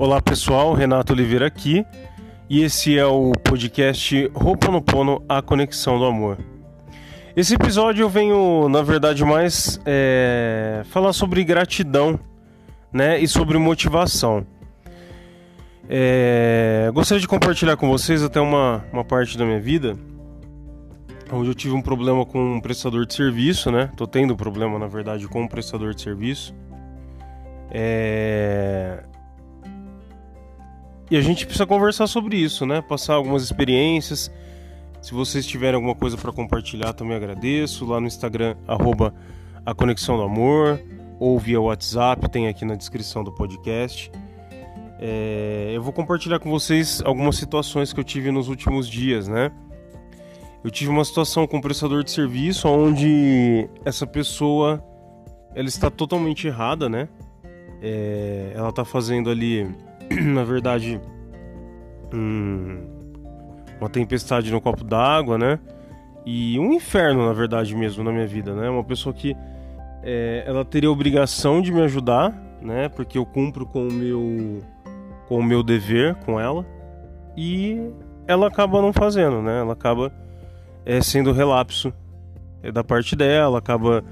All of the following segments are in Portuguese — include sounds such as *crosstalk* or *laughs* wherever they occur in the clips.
Olá pessoal, Renato Oliveira aqui e esse é o podcast Roponopono, a conexão do amor. Esse episódio eu venho, na verdade, mais é, falar sobre gratidão né, e sobre motivação. É, gostaria de compartilhar com vocês até uma, uma parte da minha vida onde eu tive um problema com um prestador de serviço, né? Tô tendo problema, na verdade, com um prestador de serviço. É... E a gente precisa conversar sobre isso, né? Passar algumas experiências. Se vocês tiverem alguma coisa para compartilhar, também agradeço. Lá no Instagram, arroba a Conexão do Amor, ou via WhatsApp, tem aqui na descrição do podcast. É... eu vou compartilhar com vocês algumas situações que eu tive nos últimos dias, né? Eu tive uma situação com um prestador de serviço onde essa pessoa ela está totalmente errada, né? É... ela está fazendo ali *clears throat* na verdade, um, uma tempestade no copo d'água, né? E um inferno, na verdade, mesmo na minha vida, né? Uma pessoa que é, ela teria a obrigação de me ajudar, né? Porque eu cumpro com o meu com o meu dever com ela e ela acaba não fazendo, né? Ela acaba é, sendo relapso é, da parte dela, acaba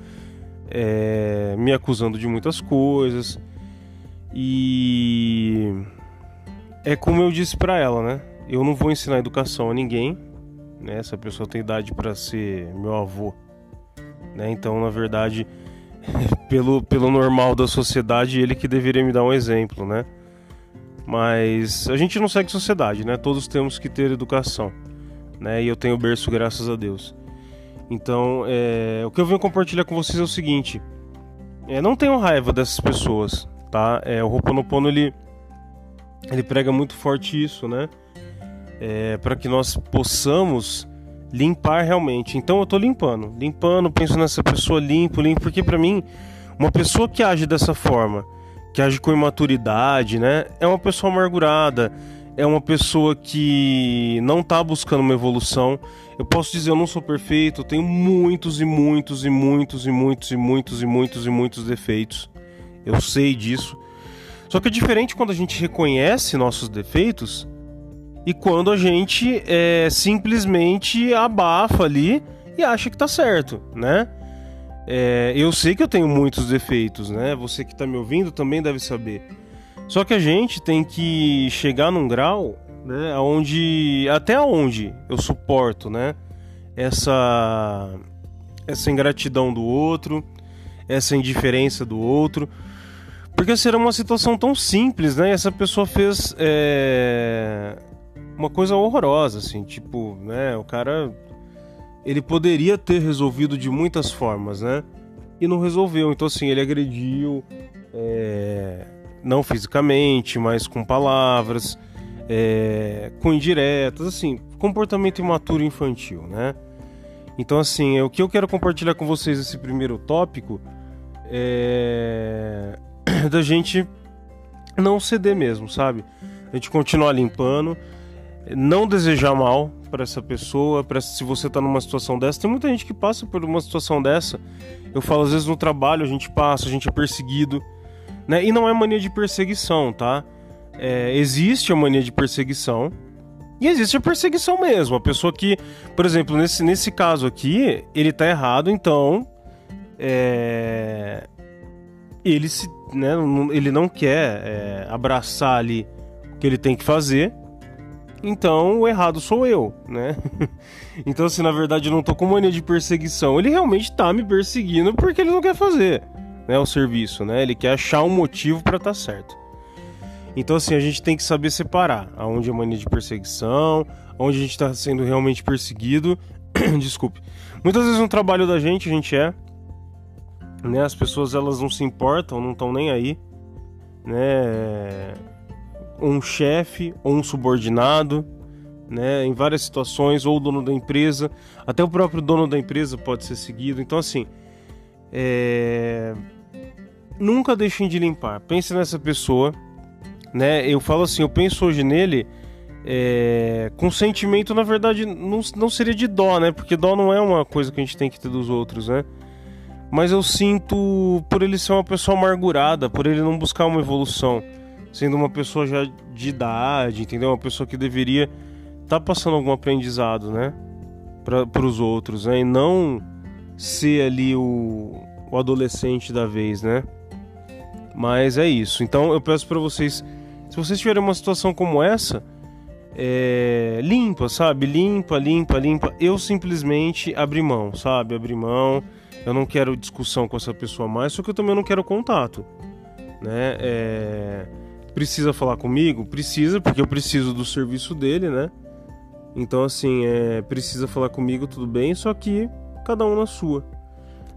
é, me acusando de muitas coisas. E é como eu disse para ela, né? Eu não vou ensinar educação a ninguém, né? Essa pessoa tem idade para ser meu avô, né? Então, na verdade, *laughs* pelo, pelo normal da sociedade, ele que deveria me dar um exemplo, né? Mas a gente não segue sociedade, né? Todos temos que ter educação, né? E eu tenho berço, graças a Deus. Então, é, o que eu venho compartilhar com vocês é o seguinte: é, não tenham raiva dessas pessoas, tá? É, o Ho'oponopono ele ele prega muito forte isso, né? É, para que nós possamos limpar realmente. Então eu estou limpando, limpando, penso nessa pessoa limpo, limpo, porque para mim uma pessoa que age dessa forma, que age com imaturidade, né, é uma pessoa amargurada, é uma pessoa que não está buscando uma evolução. Eu posso dizer, eu não sou perfeito, eu tenho muitos e muitos e muitos e muitos e muitos e muitos e muitos defeitos. Eu sei disso. Só que é diferente quando a gente reconhece nossos defeitos e quando a gente é, simplesmente abafa ali e acha que tá certo, né? É, eu sei que eu tenho muitos defeitos, né? Você que tá me ouvindo também deve saber. Só que a gente tem que chegar num grau, né? Onde até onde eu suporto, né? Essa essa ingratidão do outro, essa indiferença do outro. Porque será uma situação tão simples, né? E essa pessoa fez é, uma coisa horrorosa, assim, tipo, né? O cara ele poderia ter resolvido de muitas formas, né? E não resolveu. Então, assim, ele agrediu, é, não fisicamente, mas com palavras, é, com indiretas, assim, comportamento imaturo infantil, né? Então, assim, o que eu quero compartilhar com vocês esse primeiro tópico é *coughs* da gente não ceder mesmo, sabe? A gente continuar limpando, não desejar mal para essa pessoa, para se você tá numa situação dessa. Tem muita gente que passa por uma situação dessa. Eu falo às vezes no trabalho a gente passa, a gente é perseguido, né? E não é mania de perseguição, tá? É, existe a mania de perseguição e existe a perseguição mesmo. A pessoa que, por exemplo, nesse, nesse caso aqui, ele tá errado, então é, ele se, né, ele não quer é, abraçar ali o que ele tem que fazer. Então o errado sou eu, né? *laughs* então, assim, na verdade, eu não tô com mania de perseguição. Ele realmente tá me perseguindo porque ele não quer fazer né, o serviço, né? Ele quer achar um motivo para estar tá certo. Então, assim, a gente tem que saber separar aonde é mania de perseguição, onde a gente está sendo realmente perseguido. *clears throat* Desculpe. Muitas vezes no trabalho da gente, a gente é, né? As pessoas elas não se importam, não estão nem aí, né? Um chefe ou um subordinado, né? Em várias situações, ou o dono da empresa, até o próprio dono da empresa pode ser seguido. Então assim, é... nunca deixem de limpar. Pense nessa pessoa, né? Eu falo assim, eu penso hoje nele. É, com sentimento, na verdade, não, não seria de dó, né? Porque dó não é uma coisa que a gente tem que ter dos outros, né? Mas eu sinto por ele ser uma pessoa amargurada, por ele não buscar uma evolução, sendo uma pessoa já de idade, entendeu? Uma pessoa que deveria estar tá passando algum aprendizado, né? Para os outros, né? E não ser ali o, o adolescente da vez, né? Mas é isso. Então eu peço para vocês, se vocês tiverem uma situação como essa, é, limpa, sabe? Limpa, limpa, limpa. Eu simplesmente abri mão, sabe? Abri mão. Eu não quero discussão com essa pessoa mais, só que eu também não quero contato, né? É Precisa falar comigo? Precisa, porque eu preciso do serviço dele, né? Então, assim, é, precisa falar comigo, tudo bem, só que cada um na sua.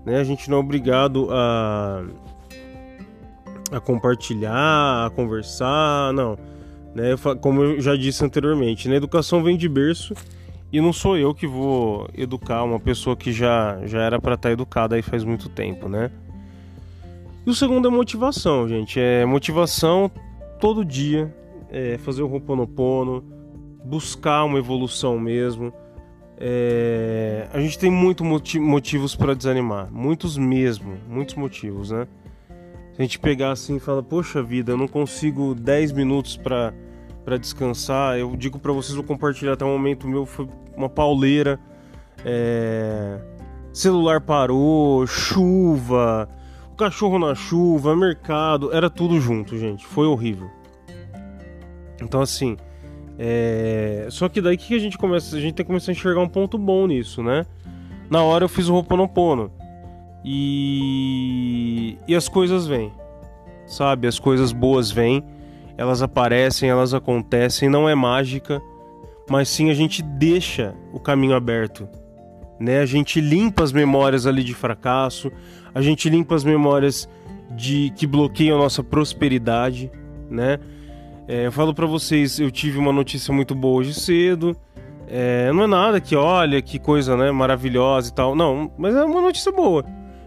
Né? A gente não é obrigado a, a compartilhar, a conversar, não. Né? Como eu já disse anteriormente, né? educação vem de berço e não sou eu que vou educar uma pessoa que já, já era para estar tá educada aí faz muito tempo, né? E o segundo é motivação, gente. É motivação todo dia é, fazer o Ho'oponopono, buscar uma evolução mesmo. É, a gente tem muitos motivos para desanimar, muitos mesmo, muitos motivos, né? Se a gente pegar assim e falar, poxa vida, eu não consigo 10 minutos para para descansar, eu digo para vocês, vou compartilhar até um momento meu, foi uma pauleira, é, celular parou, chuva, cachorro na chuva, mercado, era tudo junto, gente. Foi horrível. Então, assim. É... Só que daí que a gente começa? A gente tem que começar a enxergar um ponto bom nisso, né? Na hora eu fiz o Roponopono. E. E as coisas vêm. Sabe? As coisas boas vêm. Elas aparecem, elas acontecem. Não é mágica. Mas sim a gente deixa o caminho aberto né? A gente limpa as memórias ali de fracasso, a gente limpa as memórias de que bloqueiam a nossa prosperidade, né? É, eu falo para vocês, eu tive uma notícia muito boa hoje cedo. É, não é nada que olha que coisa, né, maravilhosa e tal. Não, mas é uma notícia boa.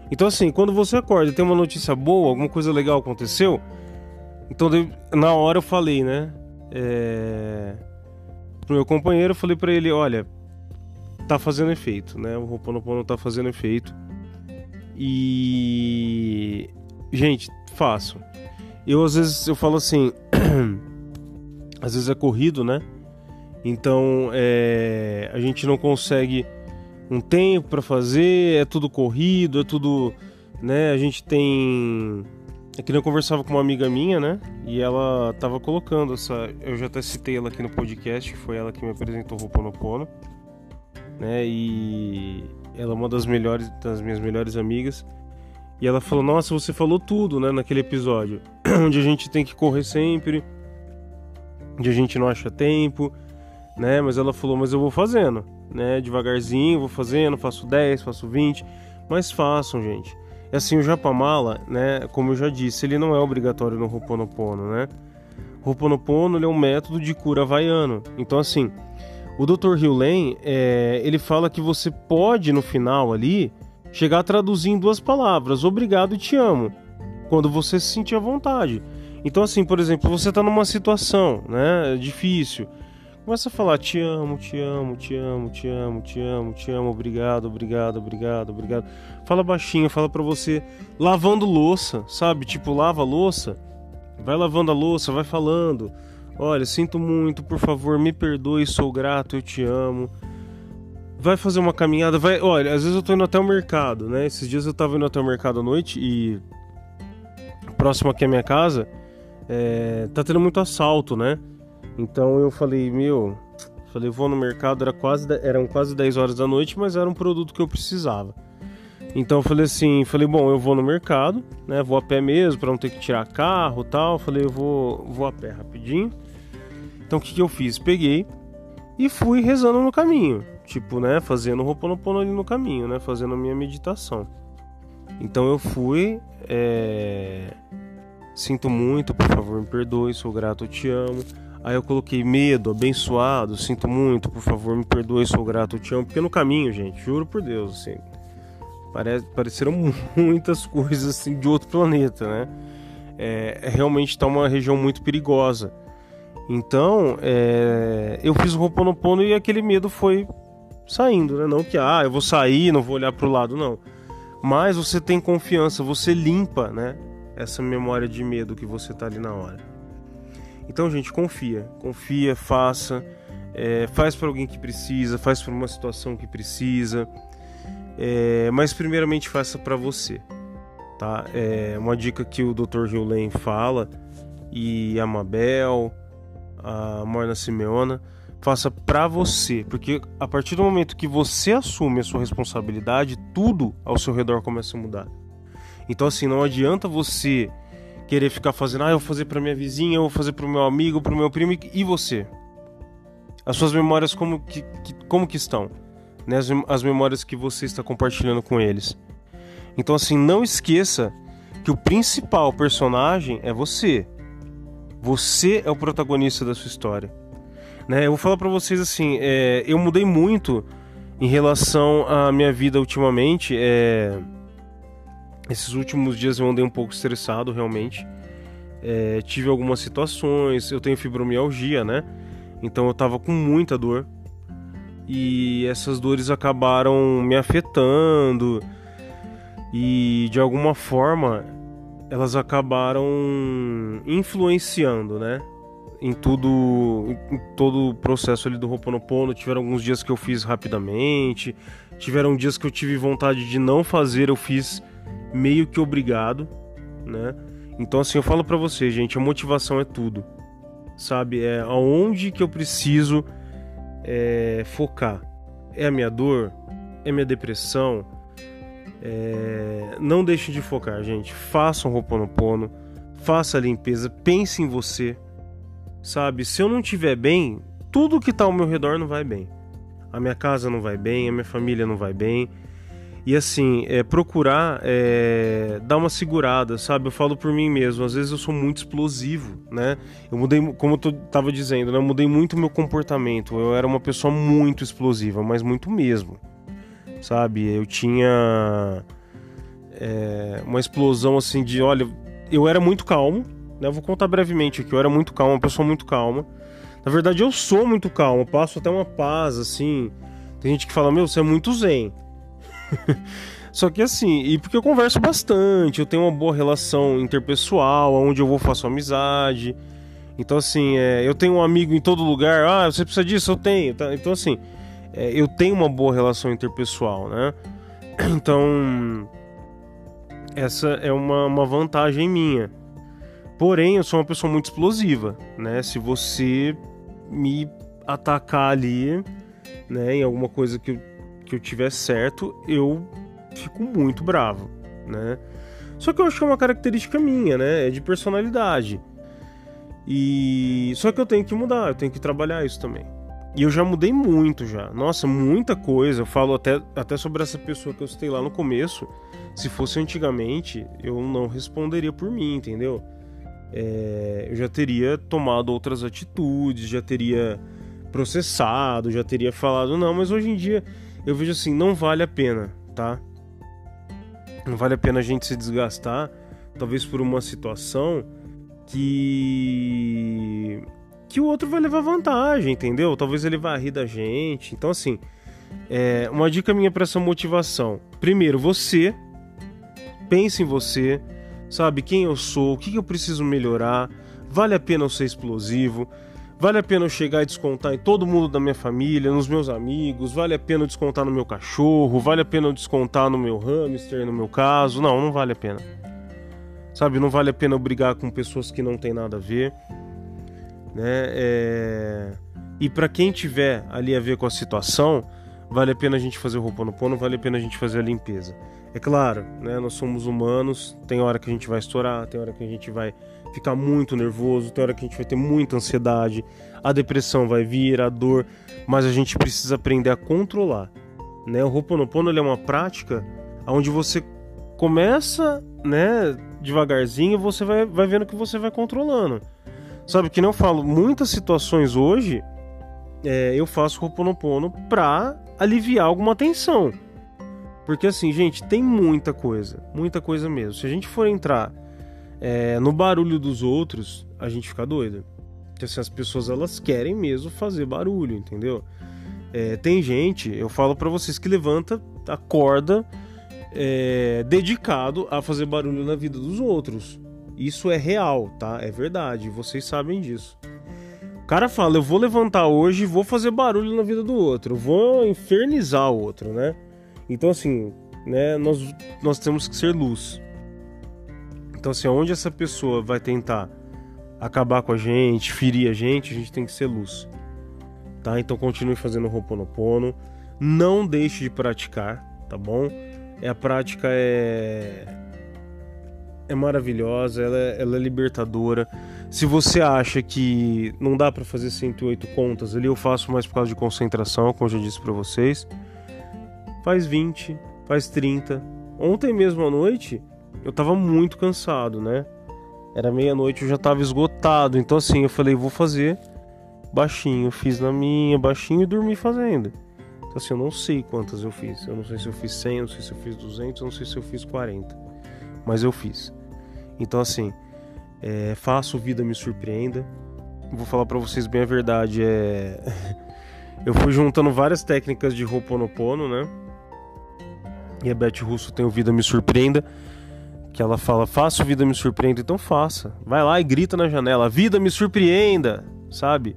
Então assim, quando você acorda e tem uma notícia boa, alguma coisa legal aconteceu, então na hora eu falei, né, é... pro meu companheiro, eu falei para ele, olha, tá fazendo efeito, né? O Ho'oponopono tá fazendo efeito. E gente, faço. Eu às vezes eu falo assim, *clears throat* às vezes é corrido, né? Então é, a gente não consegue um tempo para fazer, é tudo corrido, é tudo, né? A gente tem é que eu conversava com uma amiga minha, né? E ela tava colocando essa, eu já até citei ela aqui no podcast, foi ela que me apresentou o Ho'oponopono né? E ela é uma das melhores, das minhas melhores amigas. E ela falou: Nossa, você falou tudo, né? Naquele episódio, *clears throat* onde a gente tem que correr sempre, onde a gente não acha tempo, né? Mas ela falou: Mas eu vou fazendo, né? Devagarzinho, vou fazendo, faço 10, faço 20, mas façam, gente. E assim, o Japamala, né? Como eu já disse, ele não é obrigatório no Ho'oponopono, né? O Ho'oponopono ele é um método de cura havaiano. Então, assim, o Dr. Lane, é, ele fala que você pode, no final ali, chegar a traduzir em duas palavras, obrigado e te amo, quando você se sentir à vontade. Então, assim, por exemplo, você está numa situação né, difícil, começa a falar te amo, te amo, te amo, te amo, te amo, te amo, obrigado, obrigado, obrigado, obrigado. Fala baixinho, fala para você lavando louça, sabe? Tipo, lava louça, vai lavando a louça, vai falando. Olha, sinto muito, por favor, me perdoe, sou grato, eu te amo. Vai fazer uma caminhada, vai. Olha, às vezes eu tô indo até o mercado, né? Esses dias eu tava indo até o mercado à noite e. Próximo aqui à minha casa, é... tá tendo muito assalto, né? Então eu falei, meu. Falei, vou no mercado, era quase, eram quase 10 horas da noite, mas era um produto que eu precisava. Então eu falei assim, falei, bom, eu vou no mercado, né? Vou a pé mesmo para não ter que tirar carro, tal. Falei, eu vou, vou a pé rapidinho. Então o que, que eu fiz? Peguei e fui rezando no caminho, tipo, né, fazendo o Ho'oponopono ali no caminho, né, fazendo a minha meditação. Então eu fui, é... sinto muito, por favor, me perdoe, sou grato, te amo. Aí eu coloquei medo, abençoado, sinto muito, por favor, me perdoe, sou grato, te amo. Porque no caminho, gente, juro por Deus, assim, Parece, pareceram *laughs* muitas coisas assim de outro planeta, né? É, é realmente está uma região muito perigosa. Então, é, eu fiz o Roponopono e aquele medo foi saindo, né? Não que, ah, eu vou sair, não vou olhar para o lado, não. Mas você tem confiança, você limpa, né? Essa memória de medo que você tá ali na hora. Então, gente, confia, confia, faça, é, faz para alguém que precisa, faz para uma situação que precisa, é, mas primeiramente faça para você, tá? É uma dica que o Dr. Gillen fala e a Mabel, a Morna Simeona, faça para você, porque a partir do momento que você assume a sua responsabilidade, tudo ao seu redor começa a mudar. Então assim, não adianta você querer ficar fazendo, ah, eu vou fazer para minha vizinha, eu vou fazer para o meu amigo, para o meu primo e você. As suas memórias como que, que como que estão? Né? As, as memórias que você está compartilhando com eles. Então assim, não esqueça que o principal personagem é você. Você é o protagonista da sua história. Né? Eu vou falar para vocês assim, é, eu mudei muito em relação à minha vida ultimamente. É, esses últimos dias eu andei um pouco estressado, realmente. É, tive algumas situações, eu tenho fibromialgia, né? Então eu tava com muita dor. E essas dores acabaram me afetando. E de alguma forma elas acabaram influenciando, né? Em tudo, em todo o processo ali do Ho'oponopono. Tiveram alguns dias que eu fiz rapidamente, tiveram dias que eu tive vontade de não fazer, eu fiz meio que obrigado, né? Então assim, eu falo para você, gente, a motivação é tudo. Sabe? É aonde que eu preciso é, focar. É a minha dor? É minha depressão? É... Não deixe de focar, gente. Faça um Roponopono, faça a limpeza, pense em você. Sabe? Se eu não estiver bem, tudo que está ao meu redor não vai bem. A minha casa não vai bem, a minha família não vai bem. E assim, é, procurar é, dar uma segurada, sabe? Eu falo por mim mesmo, às vezes eu sou muito explosivo, né? Eu mudei, como eu tava dizendo, né? Eu mudei muito meu comportamento. Eu era uma pessoa muito explosiva, mas muito mesmo, sabe? Eu tinha é, uma explosão assim de, olha, eu era muito calmo, né? Eu vou contar brevemente aqui, eu era muito calmo, uma pessoa muito calma. Na verdade, eu sou muito calmo, passo até uma paz, assim. Tem gente que fala, meu, você é muito zen. *laughs* Só que assim, e porque eu converso bastante, eu tenho uma boa relação interpessoal, onde eu vou faço amizade. Então assim, é, eu tenho um amigo em todo lugar, ah, você precisa disso? Eu tenho. Tá? Então assim, é, eu tenho uma boa relação interpessoal, né? *clears throat* Então, essa é uma, uma vantagem minha. Porém, eu sou uma pessoa muito explosiva, né? Se você me atacar ali, né, em alguma coisa que eu que eu tiver certo, eu fico muito bravo, né? Só que eu acho que é uma característica minha, né? É de personalidade. E só que eu tenho que mudar, eu tenho que trabalhar isso também. E eu já mudei muito já. Nossa, muita coisa. Eu falo até, até sobre essa pessoa que eu citei lá no começo. Se fosse antigamente, eu não responderia por mim, entendeu? É, eu já teria tomado outras atitudes, já teria processado, já teria falado, não, mas hoje em dia eu vejo assim, não vale a pena, tá? Não vale a pena a gente se desgastar, talvez por uma situação que que o outro vai levar vantagem, entendeu? Talvez ele vá rir da gente. Então assim, é, uma dica minha para essa motivação. Primeiro, você pense em você, sabe quem eu sou, o que eu preciso melhorar. Vale a pena eu ser explosivo? Vale a pena eu chegar e descontar em todo mundo da minha família, nos meus amigos, vale a pena eu descontar no meu cachorro, vale a pena eu descontar no meu hamster, no meu caso. Não, não vale a pena. Sabe, não vale a pena eu brigar com pessoas que não tem nada a ver. Né? É... E para quem tiver ali a ver com a situação, vale a pena a gente fazer o Ho'oponopono, vale a pena a gente fazer a limpeza. É claro, né? Nós somos humanos, tem hora que a gente vai estourar, tem hora que a gente vai ficar muito nervoso, tem hora que a gente vai ter muita ansiedade, a depressão vai vir, a dor, mas a gente precisa aprender a controlar. Né? O Ho'oponopono é uma prática onde você começa, né, devagarzinho, você vai, vai vendo que você vai controlando. Sabe que não falo, muitas situações hoje é, eu faço Ho'oponopono pra aliviar alguma tensão. Porque assim, gente, tem muita coisa, muita coisa mesmo. Se a gente for entrar é, no barulho dos outros, a gente fica doido. Porque assim, as pessoas elas querem mesmo fazer barulho, entendeu? É, tem gente, eu falo para vocês que levanta, acorda, é, dedicado a fazer barulho na vida dos outros. Isso é real, tá? É verdade, vocês sabem disso. O cara fala: eu vou levantar hoje e vou fazer barulho na vida do outro, vou infernizar o outro, né? Então, assim, né, nós, nós temos que ser luz. Então, assim, onde essa pessoa vai tentar acabar com a gente, ferir a gente, a gente tem que ser luz. Tá? Então, continue fazendo Ho'oponopono. Não deixe de praticar, tá bom? É, a prática é é maravilhosa, ela é, ela é libertadora. Se você acha que não dá para fazer 108 contas ali, eu faço mais por causa de concentração, como eu já disse para vocês. Faz 20, faz 30. Ontem mesmo à noite, eu tava muito cansado, né? Era meia-noite, eu já tava esgotado. Então assim, eu falei, vou fazer baixinho, fiz na minha, baixinho e dormi fazendo. Então assim, eu não sei quantas eu fiz. Eu não sei se eu fiz 100, eu não sei se eu fiz 200, eu não sei se eu fiz 40. Mas eu fiz. Então assim, é, faço vida me surpreenda. Vou falar para vocês bem a verdade, é *laughs* eu fui juntando várias técnicas de Ho'oponopono, né? E a Beth Russo tem o Vida Me Surpreenda, que ela fala: "Faça o Vida Me Surpreenda", então faça. Vai lá e grita na janela: "Vida me surpreenda", sabe?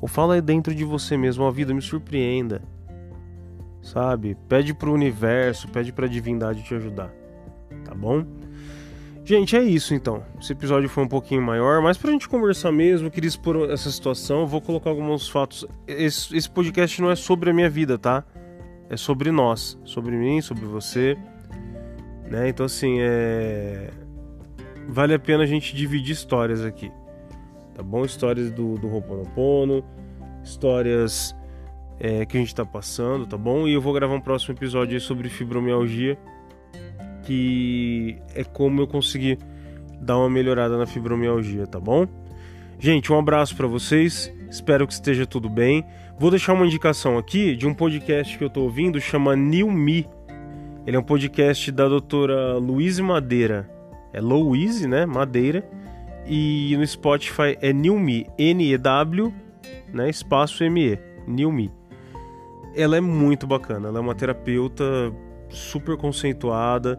Ou fala dentro de você mesmo: "A vida me surpreenda". Sabe? Pede pro universo, pede pra divindade te ajudar. Tá bom? Gente, é isso então. Esse episódio foi um pouquinho maior, mas pra gente conversar mesmo, eu queria expor essa situação. Eu vou colocar alguns fatos. Esse, esse, podcast não é sobre a minha vida, tá? É sobre nós, sobre mim, sobre você. Né? Então, assim, é. Vale a pena a gente dividir histórias aqui. Tá bom? Histórias do, do Ho'oponopono, histórias é, que a gente tá passando, tá bom? E eu vou gravar um próximo episódio aí sobre fibromialgia que é como eu consegui dar uma melhorada na fibromialgia, tá bom? Gente, um abraço para vocês. Espero que esteja tudo bem. Vou deixar uma indicação aqui de um podcast que eu tô ouvindo, chama New Me. Ele é um podcast da doutora Luiz Madeira. É Louise, né? Madeira. E no Spotify é New Me, N-E-W, né? Espaço M-E, New Me. Ela é muito bacana. Ela é uma terapeuta super conceituada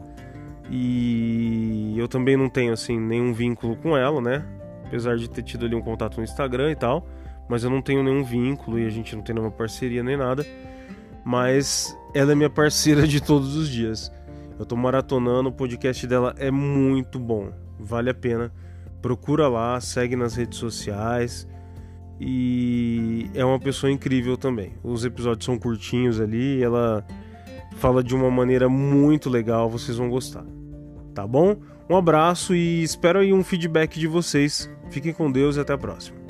e eu também não tenho assim nenhum vínculo com ela, né? Apesar de ter tido ali um contato no Instagram e tal, mas eu não tenho nenhum vínculo e a gente não tem nenhuma parceria nem nada. Mas ela é minha parceira de todos os dias. Eu tô maratonando, o podcast dela é muito bom, vale a pena. Procura lá, segue nas redes sociais e é uma pessoa incrível também. Os episódios são curtinhos ali, ela fala de uma maneira muito legal, vocês vão gostar. Tá bom? Um abraço e espero aí um feedback de vocês. Fiquem com Deus e até a próxima.